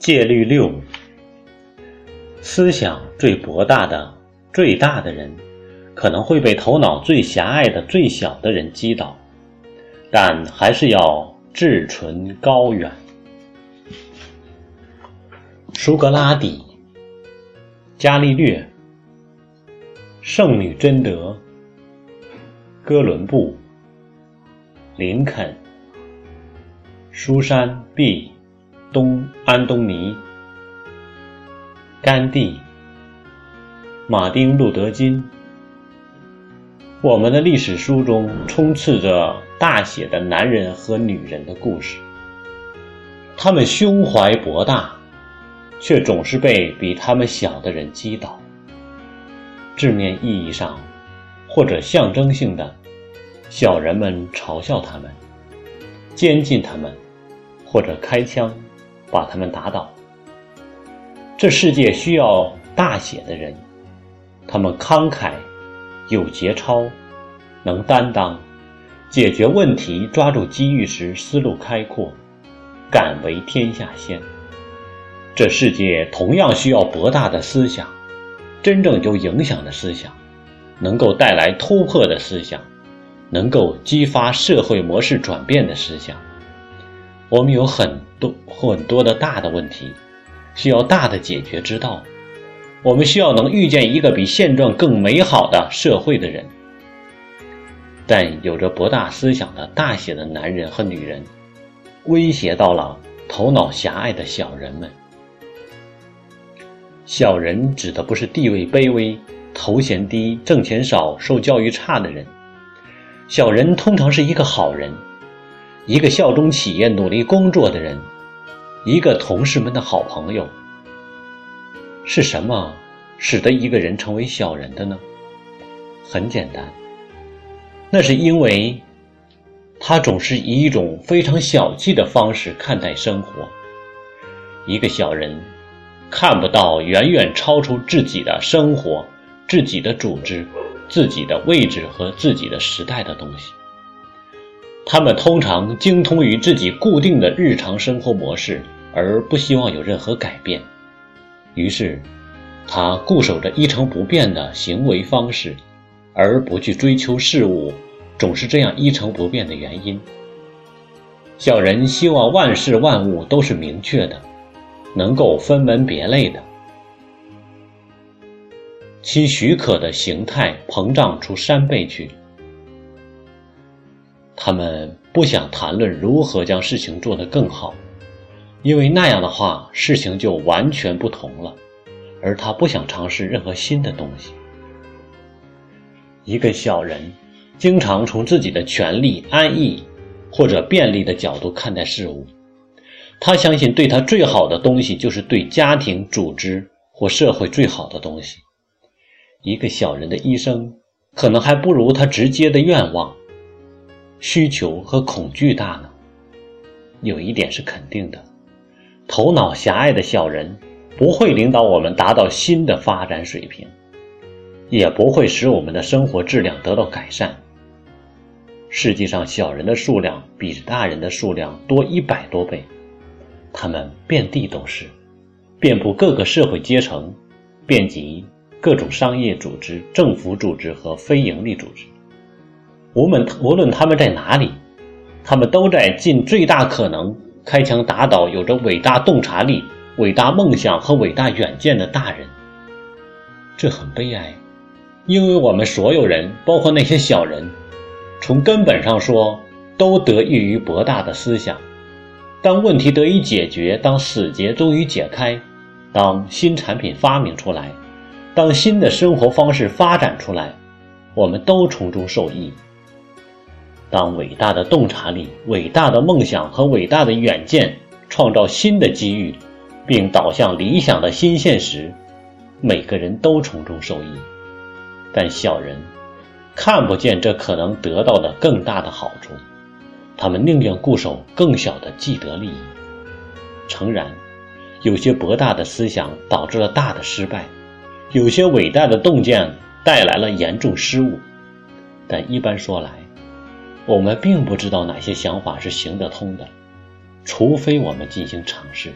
戒律六：思想最博大的、最大的人，可能会被头脑最狭隘的、最小的人击倒，但还是要志存高远。苏格拉底、伽利略、圣女贞德、哥伦布、林肯、苏珊 ·B。东安东尼、甘地、马丁·路德·金，我们的历史书中充斥着大写的男人和女人的故事。他们胸怀博大，却总是被比他们小的人击倒。字面意义上，或者象征性的，小人们嘲笑他们，监禁他们，或者开枪。把他们打倒。这世界需要大写的人，他们慷慨、有节操、能担当，解决问题、抓住机遇时思路开阔，敢为天下先。这世界同样需要博大的思想，真正有影响的思想，能够带来突破的思想，能够激发社会模式转变的思想。我们有很多很多的大的问题，需要大的解决之道。我们需要能遇见一个比现状更美好的社会的人。但有着博大思想的大写的男人和女人，威胁到了头脑狭隘的小人们。小人指的不是地位卑微、头衔低、挣钱少、受教育差的人。小人通常是一个好人。一个效忠企业、努力工作的人，一个同事们的好朋友，是什么使得一个人成为小人的呢？很简单，那是因为他总是以一种非常小气的方式看待生活。一个小人看不到远远超出自己的生活、自己的组织、自己的位置和自己的时代的东西。他们通常精通于自己固定的日常生活模式，而不希望有任何改变。于是，他固守着一成不变的行为方式，而不去追求事物总是这样一成不变的原因。小人希望万事万物都是明确的，能够分门别类的，其许可的形态膨胀出三倍去。他们不想谈论如何将事情做得更好，因为那样的话事情就完全不同了。而他不想尝试任何新的东西。一个小人经常从自己的权利、安逸或者便利的角度看待事物。他相信对他最好的东西就是对家庭、组织或社会最好的东西。一个小人的一生可能还不如他直接的愿望。需求和恐惧大呢？有一点是肯定的：头脑狭隘的小人不会领导我们达到新的发展水平，也不会使我们的生活质量得到改善。实际上，小人的数量比大人的数量多一百多倍，他们遍地都是，遍布各个社会阶层，遍及各种商业组织、政府组织和非营利组织。无论无论他们在哪里，他们都在尽最大可能开枪打倒有着伟大洞察力、伟大梦想和伟大远见的大人。这很悲哀，因为我们所有人，包括那些小人，从根本上说，都得益于博大的思想。当问题得以解决，当死结终于解开，当新产品发明出来，当新的生活方式发展出来，我们都从中受益。当伟大的洞察力、伟大的梦想和伟大的远见创造新的机遇，并导向理想的新现实，每个人都从中受益。但小人看不见这可能得到的更大的好处，他们宁愿固守更小的既得利益。诚然，有些博大的思想导致了大的失败，有些伟大的洞见带来了严重失误，但一般说来，我们并不知道哪些想法是行得通的，除非我们进行尝试。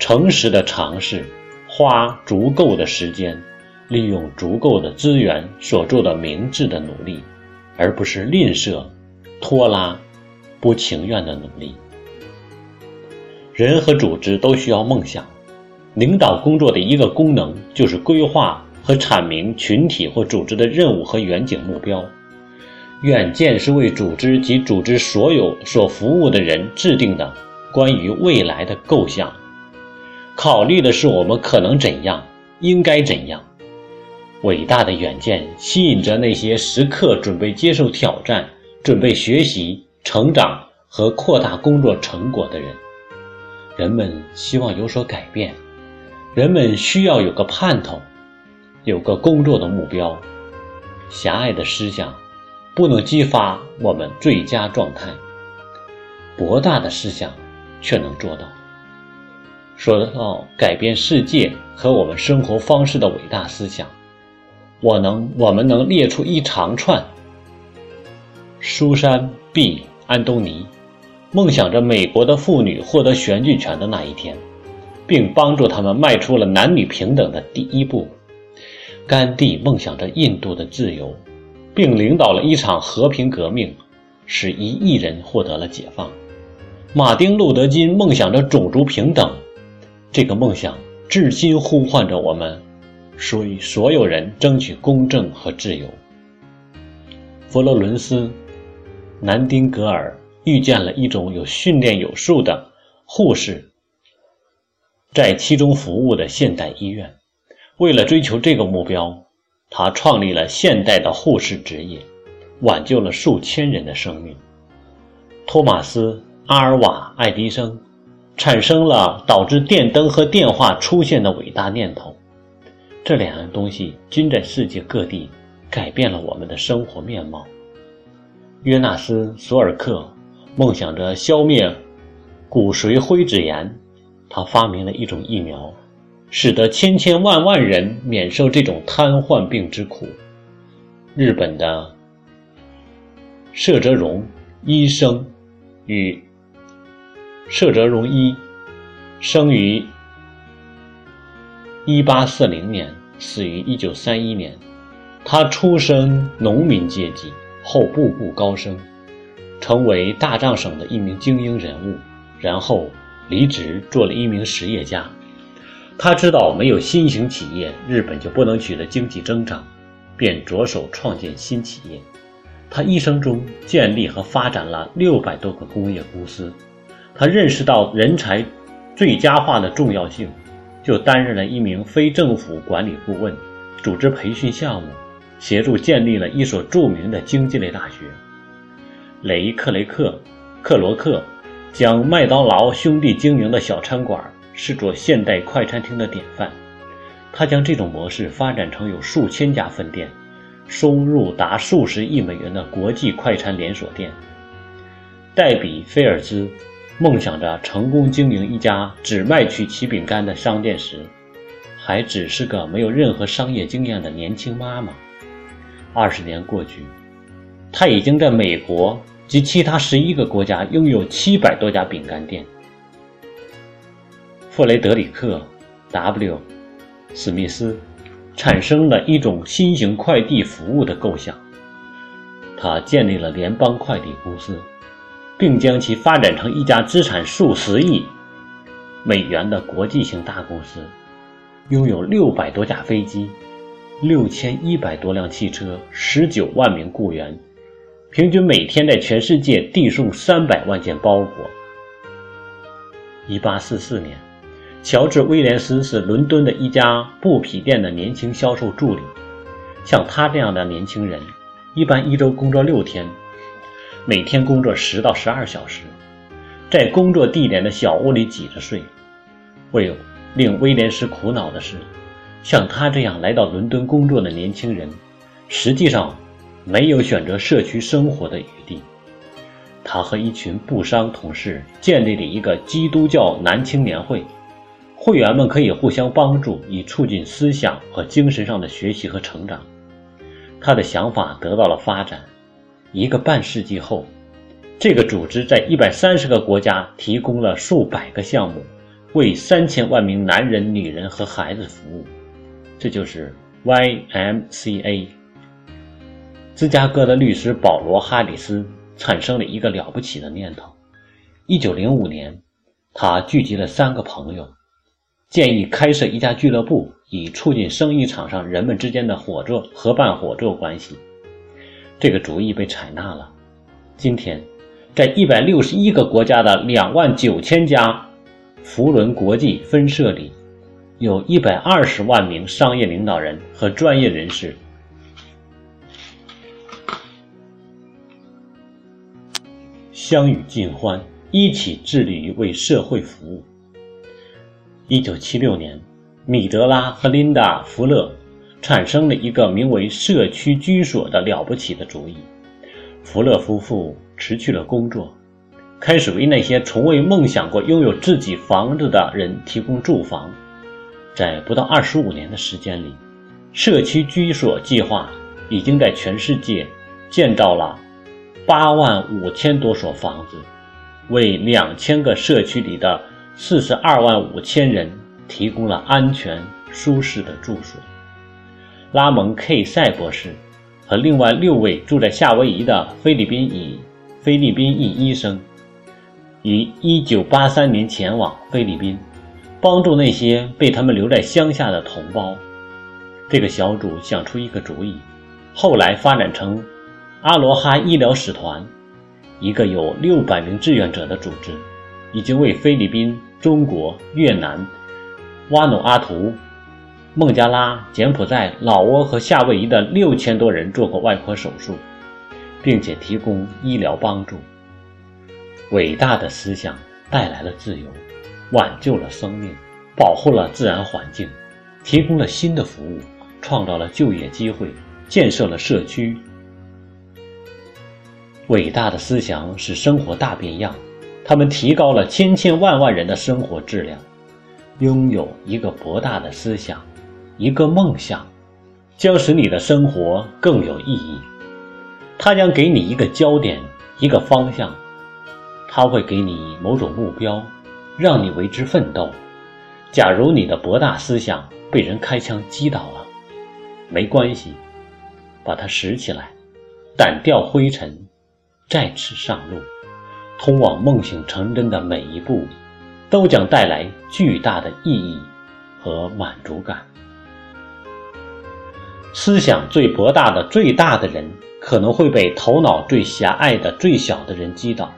诚实的尝试，花足够的时间，利用足够的资源所做的明智的努力，而不是吝啬、拖拉、不情愿的努力。人和组织都需要梦想，领导工作的一个功能就是规划和阐明群体或组织的任务和远景目标。远见是为组织及组织所有所服务的人制定的关于未来的构想，考虑的是我们可能怎样，应该怎样。伟大的远见吸引着那些时刻准备接受挑战、准备学习、成长和扩大工作成果的人。人们希望有所改变，人们需要有个盼头，有个工作的目标。狭隘的思想。不能激发我们最佳状态，博大的思想却能做到。说到改变世界和我们生活方式的伟大思想，我能我们能列出一长串。苏珊 ·B· 安东尼梦想着美国的妇女获得选举权的那一天，并帮助他们迈出了男女平等的第一步。甘地梦想着印度的自由。并领导了一场和平革命，使一亿人获得了解放。马丁·路德·金梦想着种族平等，这个梦想至今呼唤着我们，属于所有人争取公正和自由。佛罗伦斯·南丁格尔遇见了一种有训练有素的护士，在其中服务的现代医院。为了追求这个目标。他创立了现代的护士职业，挽救了数千人的生命。托马斯·阿尔瓦·爱迪生产生了导致电灯和电话出现的伟大念头，这两样东西均在世界各地改变了我们的生活面貌。约纳斯·索尔克梦想着消灭骨髓灰质炎，他发明了一种疫苗。使得千千万万人免受这种瘫痪病之苦。日本的摄泽荣医生与摄泽荣一生于一八四零年，死于一九三一年。他出身农民阶级，后步步高升，成为大藏省的一名精英人物，然后离职做了一名实业家。他知道没有新型企业，日本就不能取得经济增长，便着手创建新企业。他一生中建立和发展了六百多个工业公司。他认识到人才最佳化的重要性，就担任了一名非政府管理顾问，组织培训项目，协助建立了一所著名的经济类大学。雷克雷克克罗克将麦当劳兄弟经营的小餐馆。是做现代快餐厅的典范，他将这种模式发展成有数千家分店、收入达数十亿美元的国际快餐连锁店。戴比·菲尔兹梦想着成功经营一家只卖曲奇饼干的商店时，还只是个没有任何商业经验的年轻妈妈。二十年过去，他已经在美国及其他十一个国家拥有七百多家饼干店。弗雷德里克 ·W· 史密斯产生了一种新型快递服务的构想。他建立了联邦快递公司，并将其发展成一家资产数十亿美元的国际性大公司，拥有六百多架飞机、六千一百多辆汽车、十九万名雇员，平均每天在全世界递送三百万件包裹。一八四四年。乔治·威廉斯是伦敦的一家布匹店的年轻销售助理。像他这样的年轻人，一般一周工作六天，每天工作十到十二小时，在工作地点的小屋里挤着睡。为令威廉斯苦恼的是，像他这样来到伦敦工作的年轻人，实际上没有选择社区生活的余地。他和一群布商同事建立了一个基督教男青年会。会员们可以互相帮助，以促进思想和精神上的学习和成长。他的想法得到了发展。一个半世纪后，这个组织在一百三十个国家提供了数百个项目，为三千万名男人、女人和孩子服务。这就是 YMCA。芝加哥的律师保罗·哈里斯产生了一个了不起的念头。一九零五年，他聚集了三个朋友，建议开设一家俱乐部，以促进生意场上人们之间的合作、合办合作关系。这个主意被采纳了。今天，在一百六十一个国家的两万九千家福伦国际分社里，有一百二十万名商业领导人和专业人士相与尽欢，一起致力于为社会服务。一九七六年，米德拉和琳达·福勒。产生了一个名为“社区居所”的了不起的主意。福勒夫妇辞去了工作，开始为那些从未梦想过拥有自己房子的人提供住房。在不到二十五年的时间里，社区居所计划已经在全世界建造了八万五千多所房子，为两千个社区里的四十二万五千人提供了安全舒适的住所。拉蒙 ·K· 塞博士和另外六位住在夏威夷的菲律宾裔菲律宾裔医生，于1983年前往菲律宾，帮助那些被他们留在乡下的同胞。这个小组想出一个主意，后来发展成阿罗哈医疗使团，一个有600名志愿者的组织，已经为菲律宾、中国、越南、瓦努阿图。孟加拉、柬埔寨、老挝和夏威夷的六千多人做过外科手术，并且提供医疗帮助。伟大的思想带来了自由，挽救了生命，保护了自然环境，提供了新的服务，创造了就业机会，建设了社区。伟大的思想使生活大变样，他们提高了千千万万人的生活质量。拥有一个博大的思想。一个梦想，将使你的生活更有意义。它将给你一个焦点，一个方向。它会给你某种目标，让你为之奋斗。假如你的博大思想被人开枪击倒了，没关系，把它拾起来，掸掉灰尘，再次上路。通往梦醒成真的每一步，都将带来巨大的意义和满足感。思想最博大的最大的人，可能会被头脑最狭隘的最小的人击倒，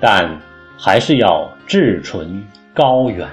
但还是要志存高远。